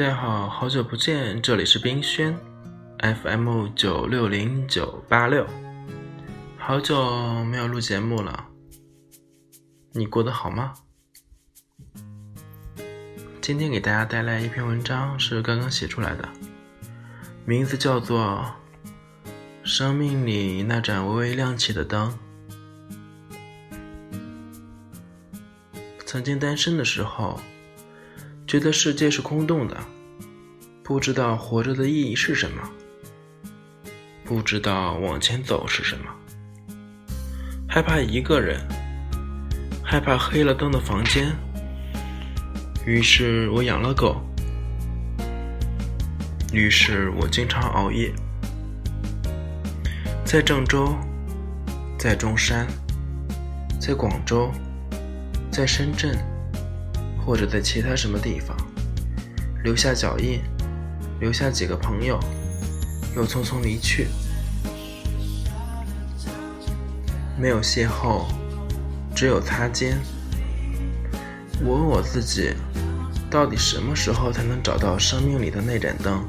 大家好，好久不见，这里是冰轩，FM 九六零九八六，好久没有录节目了，你过得好吗？今天给大家带来一篇文章，是刚刚写出来的，名字叫做《生命里那盏微微亮起的灯》。曾经单身的时候。觉得世界是空洞的，不知道活着的意义是什么，不知道往前走是什么，害怕一个人，害怕黑了灯的房间。于是我养了狗，于是我经常熬夜，在郑州，在中山，在广州，在深圳。或者在其他什么地方留下脚印，留下几个朋友，又匆匆离去，没有邂逅，只有擦肩。我问我自己，到底什么时候才能找到生命里的那盏灯？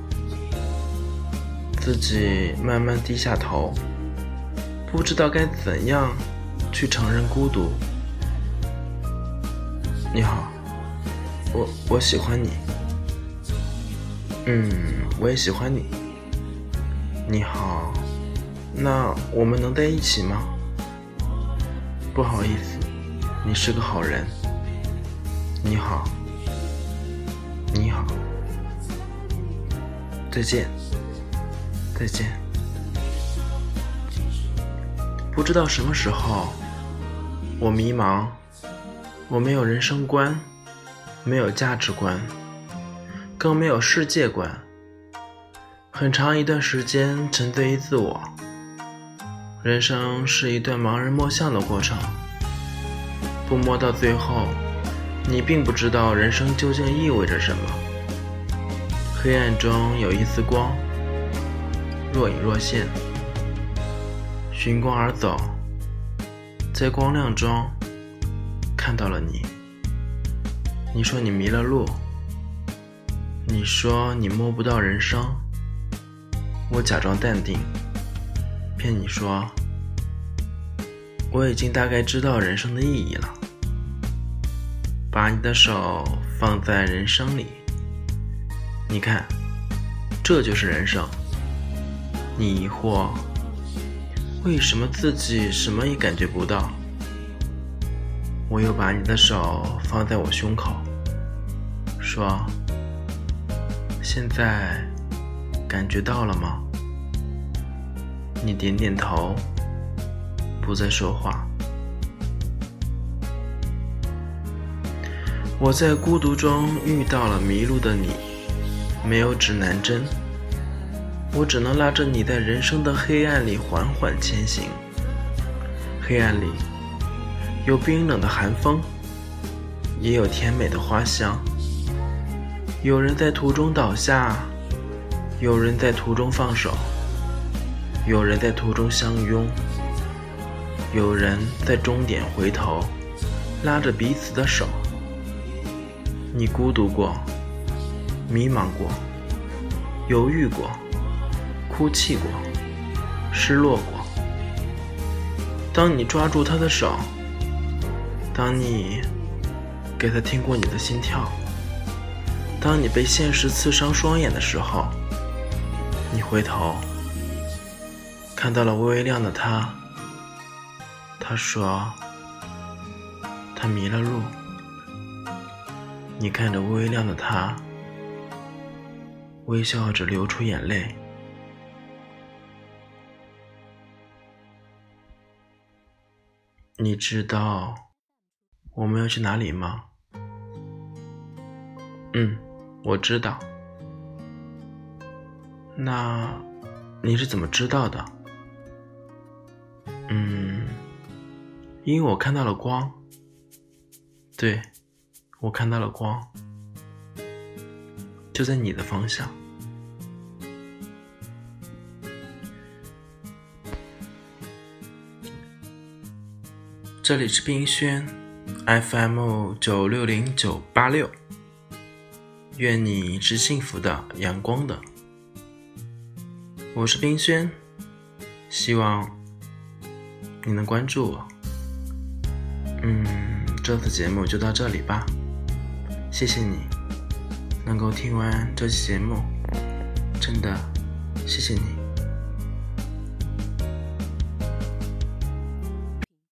自己慢慢低下头，不知道该怎样去承认孤独。你好。我我喜欢你，嗯，我也喜欢你。你好，那我们能在一起吗？不好意思，你是个好人。你好，你好，再见，再见。不知道什么时候，我迷茫，我没有人生观。没有价值观，更没有世界观。很长一段时间沉醉于自我。人生是一段盲人摸象的过程，不摸到最后，你并不知道人生究竟意味着什么。黑暗中有一丝光，若隐若现。寻光而走，在光亮中看到了你。你说你迷了路，你说你摸不到人生，我假装淡定，骗你说我已经大概知道人生的意义了。把你的手放在人生里，你看，这就是人生。你疑惑，为什么自己什么也感觉不到？我又把你的手放在我胸口，说：“现在感觉到了吗？”你点点头，不再说话。我在孤独中遇到了迷路的你，没有指南针，我只能拉着你在人生的黑暗里缓缓前行。黑暗里。有冰冷的寒风，也有甜美的花香。有人在途中倒下，有人在途中放手，有人在途中相拥，有人在终点回头，拉着彼此的手。你孤独过，迷茫过，犹豫过，哭泣过，失落过。当你抓住他的手。当你给他听过你的心跳，当你被现实刺伤双眼的时候，你回头看到了微微亮的他。他说他迷了路。你看着微微亮的他，微笑着流出眼泪。你知道。我们要去哪里吗？嗯，我知道。那你是怎么知道的？嗯，因为我看到了光。对，我看到了光，就在你的方向。这里是冰轩。FM 九六零九八六。愿你是幸福的、阳光的。我是冰轩，希望你能关注我。嗯，这次节目就到这里吧，谢谢你能够听完这期节目，真的谢谢你。